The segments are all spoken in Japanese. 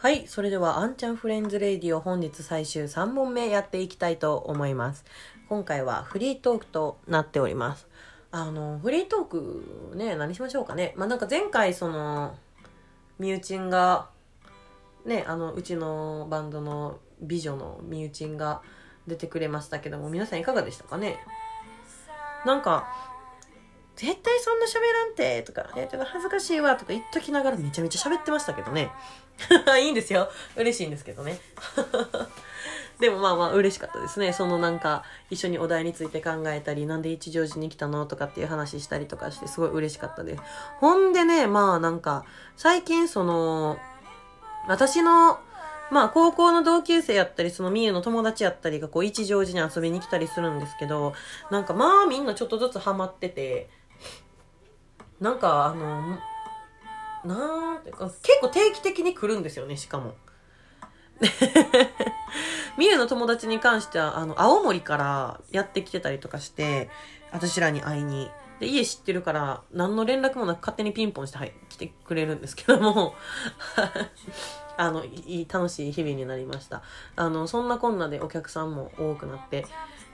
はい。それでは、あんちゃんフレンズレディオ本日最終3問目やっていきたいと思います。今回はフリートークとなっております。あの、フリートークね、何しましょうかね。まあ、なんか前回、その、みゆちんが、ね、あの、うちのバンドの美女のみゆちんが出てくれましたけども、皆さんいかがでしたかね？なんか、絶対そんな喋らんてとか、え、ちょっと恥ずかしいわとか言っときながらめちゃめちゃ喋ってましたけどね。いいんですよ。嬉しいんですけどね。でもまあまあ嬉しかったですね。そのなんか一緒にお題について考えたり、なんで一乗寺に来たのとかっていう話したりとかしてすごい嬉しかったです。ほんでね、まあなんか最近その、私のまあ高校の同級生やったり、その三重の友達やったりがこう一乗寺に遊びに来たりするんですけど、なんかまあみんなちょっとずつハマってて、なんかあの、なんていうか、結構定期的に来るんですよね、しかも。みゆの友達に関しては、あの、青森からやってきてたりとかして、私らに会いに。で、家知ってるから、何の連絡もなく勝手にピンポンして、はい、来てくれるんですけども、あの、いい、楽しい日々になりました。あの、そんなこんなでお客さんも多くなって。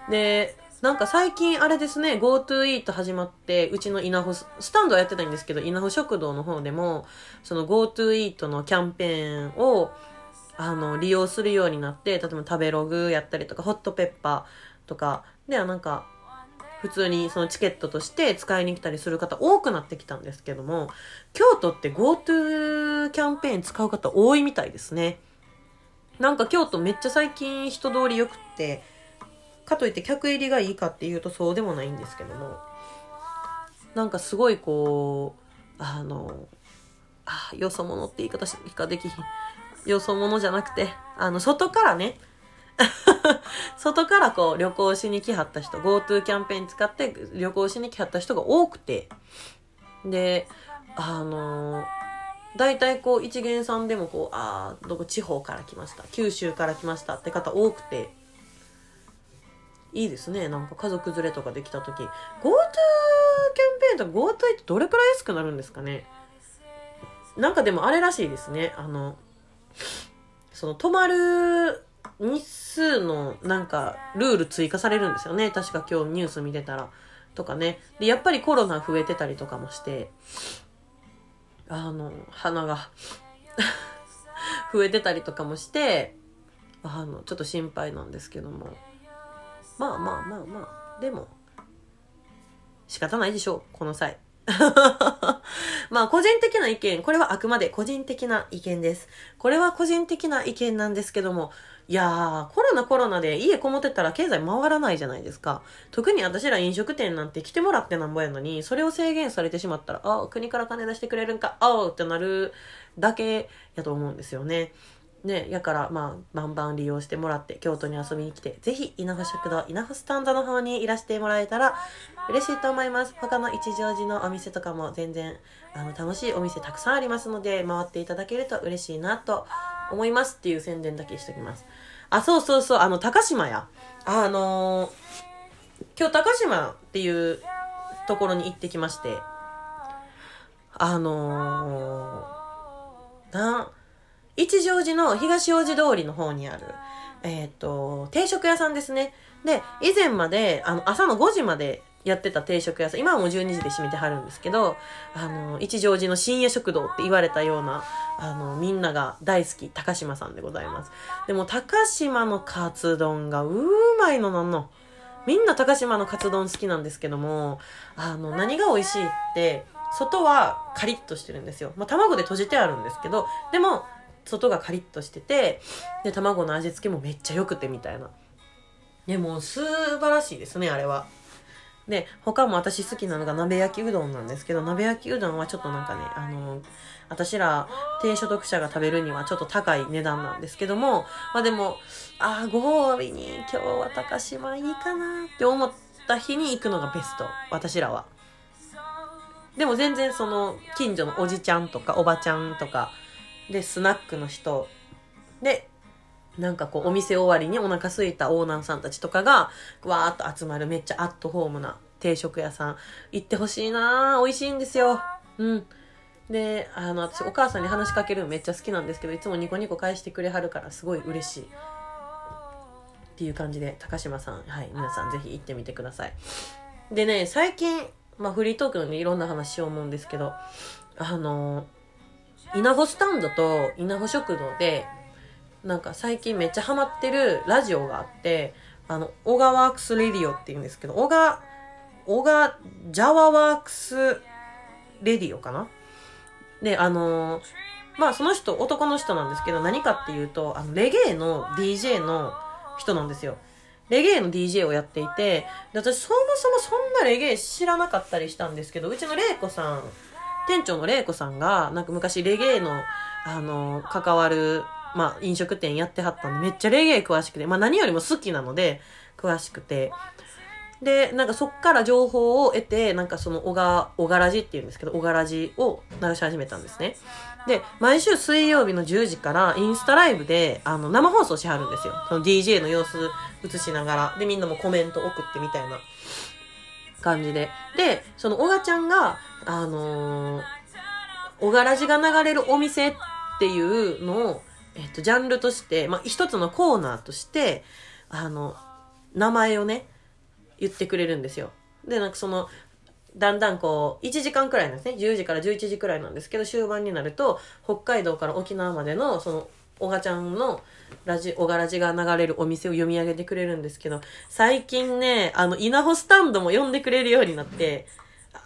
で、なんか最近あれですね、GoTo イート始まって、うちの稲穂、スタンドはやってないんですけど、稲穂食堂の方でも、その GoTo イートのキャンペーンを、あの、利用するようになって、例えば食べログやったりとか、ホットペッパーとか、ではなんか、普通にそのチケットとして使いに来たりする方多くなってきたんですけども、京都って GoTo キャンペーン使う方多いみたいですね。なんか京都めっちゃ最近人通り良くって、かといって客入りがいいかっていうとそうでもないんですけども、なんかすごいこう、あの、あ、よそ者って言い方しかできひん。よそ者じゃなくて、あの、外からね、外からこう旅行しに来はった人、GoTo キャンペーン使って旅行しに来はった人が多くて、で、あの大体こう一元さんでもこう、ああ、どこ地方から来ました、九州から来ましたって方多くて、いいですね。なんか家族連れとかできた時 GoTo キャンペーンとか GoTo ってどれくらい安くなるんですかねなんかでもあれらしいですね。あの、その泊まる日数のなんかルール追加されるんですよね。確か今日ニュース見てたら。とかね。で、やっぱりコロナ増えてたりとかもして、あの、鼻が 増えてたりとかもして、あの、ちょっと心配なんですけども。まあまあまあまあ、でも、仕方ないでしょう、この際。まあ個人的な意見、これはあくまで個人的な意見です。これは個人的な意見なんですけども、いやー、コロナコロナで家こもってたら経済回らないじゃないですか。特に私ら飲食店なんて来てもらってなんぼやのに、それを制限されてしまったら、ああ国から金出してくれるんかあ、あってなるだけやと思うんですよね。ね、やから、まあ、バンバン利用してもらって、京都に遊びに来て、ぜひ、稲穂食堂、稲穂スタンドの方にいらしてもらえたら、嬉しいと思います。他の一乗寺のお店とかも全然、あの、楽しいお店たくさんありますので、回っていただけると嬉しいなと思いますっていう宣伝だけしときます。あ、そうそうそう、あの、高島や。あのー今日高島っていうところに行ってきまして、あのー、一乗寺の東大路通りの方にある、えっ、と、定食屋さんですね。で、以前まで、あの、朝の5時までやってた定食屋さん、今はもう12時で閉めてはるんですけど、あの、一乗寺の深夜食堂って言われたような、あの、みんなが大好き、高島さんでございます。でも、高島のカツ丼がうーまいのなんの。みんな高島のカツ丼好きなんですけども、あの、何が美味しいって、外はカリッとしてるんですよ。まあ、卵で閉じてあるんですけど、でも、外がカリッとしてて、で、卵の味付けもめっちゃ良くてみたいな。でもう、素晴らしいですね、あれは。で、他も私好きなのが鍋焼きうどんなんですけど、鍋焼きうどんはちょっとなんかね、あの、私ら低所得者が食べるにはちょっと高い値段なんですけども、まあでも、ああ、ご褒美に今日は高島いいかなって思った日に行くのがベスト。私らは。でも全然その、近所のおじちゃんとかおばちゃんとか、で、スナックの人、で、なんかこう、お店終わりにお腹空いたオーナーさんたちとかが、わーっと集まるめっちゃアットホームな定食屋さん、行ってほしいなー美味しいんですよ。うん。で、あの、私お母さんに話しかけるのめっちゃ好きなんですけど、いつもニコニコ返してくれはるからすごい嬉しい。っていう感じで、高島さん、はい、皆さんぜひ行ってみてください。でね、最近、まあフリートークのでいろんな話しよう思うんですけど、あの、稲穂スタンドと稲穂食堂で、なんか最近めっちゃハマってるラジオがあって、あの、 OGAWORKS RADIO って言うんですけど、 OGA、OGA、JAH WORKS RADIO かな？で、あのーまあその人、男の人なんですけど、何かっていうと、あの、レゲエの DJ の人なんですよ。レゲエの DJ をやっていて、で私そもそもそんなレゲエ知らなかったりしたんですけど、うちのレイコさん、店長のレイコさんが、なんか昔レゲエの、あの、関わる、まあ飲食店やってはったんで、めっちゃレゲエ詳しくて、まあ何よりも好きなので、詳しくて、で、なんかそっから情報を得て、なんかその小が、小がらじって言うんですけど、小がらじを流し始めたんですね。で、毎週水曜日の10時からインスタライブで、あの、生放送しはるんですよ。その DJ の様子映しながら。で、みんなもコメント送ってみたいな感じで。で、その小賀ちゃんが、あのー、小がらじが流れるお店っていうのを、えっと、ジャンルとして、まあ、一つのコーナーとして、あの、名前をね、言ってくれるんですよ。で、なんかその、だんだんこう、1時間くらいなんですね。10時から11時くらいなんですけど、終盤になると、北海道から沖縄までの、その、おがちゃんのラジ、おがらじが流れるお店を読み上げてくれるんですけど、最近ね、あの、稲穂スタンドも読んでくれるようになって、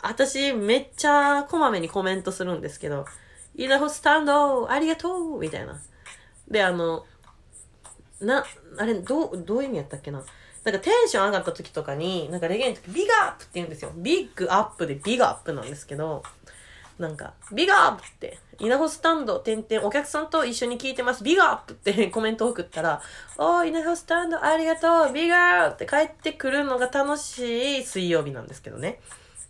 私めっちゃこまめにコメントするんですけど、稲穂スタンドありがとうみたいな。で、あの、な、あれ、どう、どういう意味やったっけななんかテンション上がった時とかに、なんかレゲエの時、ビガアップって言うんですよ。ビッグアップでビガアップなんですけど、なんか、ビガアッって、稲穂スタンド、点々、お客さんと一緒に聞いてます、ビガアッってコメントを送ったら、おー、稲穂スタンドありがとう、ビガーって帰ってくるのが楽しい水曜日なんですけどね。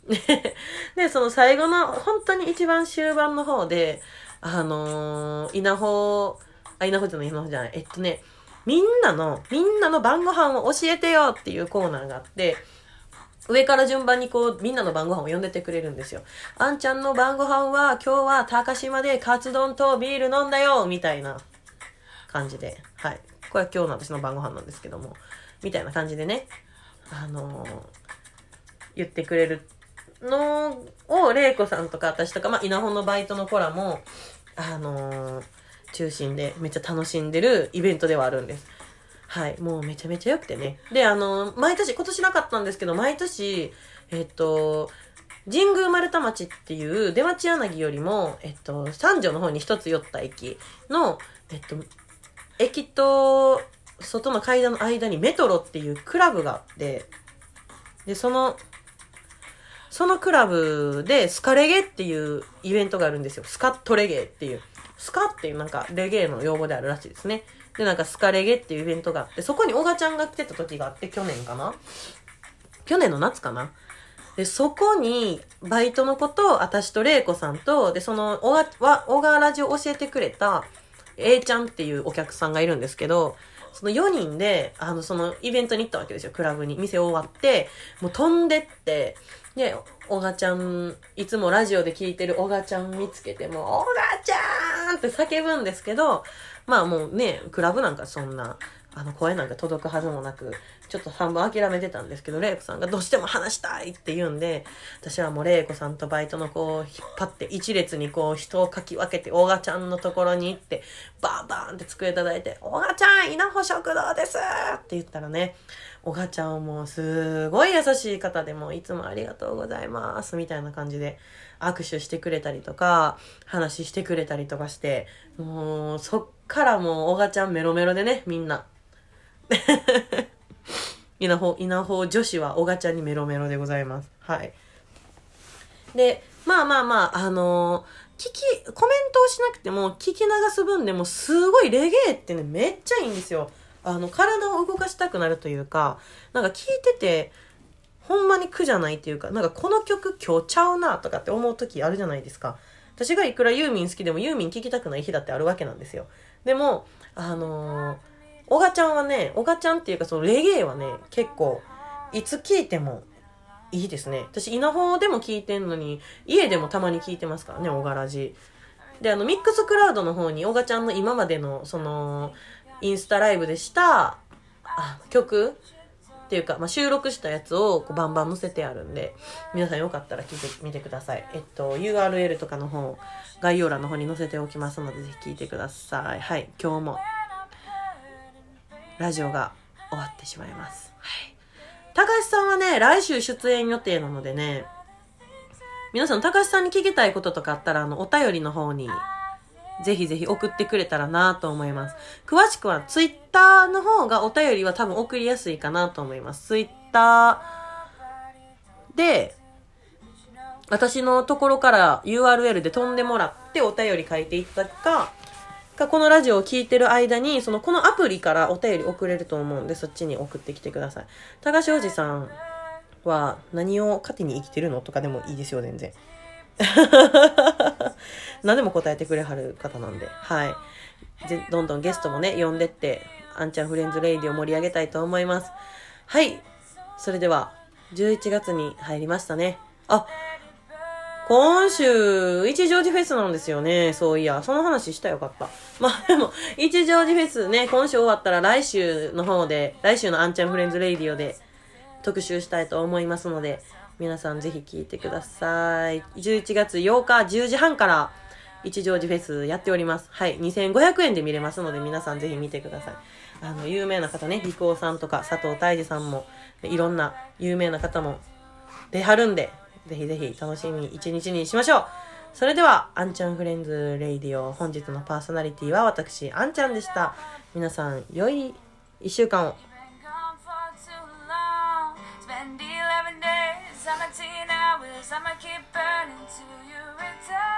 で、その最後の、本当に一番終盤の方で、あのー、稲穂、あ、稲穂じゃない、稲穂じゃない、えっとね、みんなの、みんなの晩ご飯を教えてよっていうコーナーがあって、上から順番にこう、みんなの晩ご飯を呼んでてくれるんですよ。あんちゃんの晩ご飯は、今日は高島でカツ丼とビール飲んだよみたいな感じで。はい。これは今日の私の晩ご飯なんですけども。みたいな感じでね、あのー、言ってくれるのを、玲子さんとか私とか、まあ、稲穂のバイトの子らも、あのー中心でめっちゃ楽しんでるイベントではあるんです。はい。もうめちゃめちゃ良くてね。で、あの、毎年、今年なかったんですけど、毎年、えっと、神宮丸太町っていう出町柳よりも、えっと、三条の方に一つ寄った駅の、えっと、駅と外の階段の間にメトロっていうクラブがあって、で、その、そのクラブでスカレゲっていうイベントがあるんですよ。スカットレゲっていう。スカっていうなんかレゲエの用語であるらしいですね。で、なんかスカレゲっていうイベントがあって、そこにオガちゃんが来てた時があって、去年かな去年の夏かなで、そこに、バイトの子と、私と玲子さんと、で、その、オガ、オガラジを教えてくれた、A ちゃんっていうお客さんがいるんですけど、その4人で、あの、そのイベントに行ったわけですよ、クラブに。店終わって、もう飛んでって、で、おがちゃん、いつもラジオで聞いてるおがちゃん見つけて、もう、おがちゃーんって叫ぶんですけど、まあもうね、クラブなんかそんな、あの声なんか届くはずもなく、ちょっと半分諦めてたんですけど、玲子さんがどうしても話したいって言うんで、私はもう玲子さんとバイトの子を引っ張って一列にこう人をかき分けて、おがちゃんのところに行って、バーバーンって机叩いて、おがちゃん、稲穂食堂ですって言ったらね、おがちゃんはもうすごい優しい方でもいつもありがとうございますみたいな感じで握手してくれたりとか、話してくれたりとかして、もうそっからもうおがちゃんメロメロでね、みんな。稲穂、稲穂女子はおがちゃんにメロメロでございます。はい。で、まあまあまあ、あのー、聞き、コメントをしなくても聞き流す分でもすごいレゲエってね、めっちゃいいんですよ。あの、体を動かしたくなるというか、なんか聞いてて、ほんまに苦じゃないっていうか、なんかこの曲今日ちゃうなとかって思う時あるじゃないですか。私がいくらユーミン好きでもユーミン聴きたくない日だってあるわけなんですよ。でも、あのーおがちゃんはね、おがちゃんっていうかそのレゲエはね、結構、いつ聴いてもいいですね。私、稲穂でも聞いてんのに、家でもたまに聞いてますからね、小柄寺。で、あの、ミックスクラウドの方に、小賀ちゃんの今までの、その、インスタライブでした、あ、曲っていうか、まあ、収録したやつをこうバンバン載せてあるんで、皆さんよかったら聞いてみてください。えっと、URL とかの方、概要欄の方に載せておきますので、ぜひ聞いてください。はい、今日も、ラジオが終わってしまいます。はい。高橋さんはね、来週出演予定なのでね、皆さん高橋さんに聞きたいこととかあったら、あの、お便りの方に、ぜひぜひ送ってくれたらなと思います。詳しくはツイッターの方がお便りは多分送りやすいかなと思います。ツイッターで、私のところから URL で飛んでもらってお便り書いていただくか、かこのラジオを聞いてる間に、そのこのアプリからお便り送れると思うんで、そっちに送ってきてください。高橋おじさんは何を糧に生きてるのとかでもいいですよ、全然。何でも答えてくれはる方なんで、はい。どんどんゲストもね、呼んでって、あんちゃんフレンズレイディを盛り上げたいと思います。はい。それでは、11月に入りましたね。あ、今週、一乗寺フェスなんですよね。そういや、その話したよかった。まあでも、一乗寺フェスね、今週終わったら来週の方で、来週のあんちゃんフレンズレイディオで特集したいと思いますので、皆さんぜひ聞いてください。11月8日10時半から一乗寺フェスやっております。はい。2500円で見れますので皆さんぜひ見てください。あの、有名な方ね、陸王さんとか佐藤大二さんも、いろんな有名な方も出はるんで、ぜひぜひ楽しみ一日にしましょう。それでは、あんちゃんフレンズレイディオ、本日のパーソナリティは私、あんちゃんでした。皆さん、良い一週間を。Seventeen hours, I'ma keep burning till you return.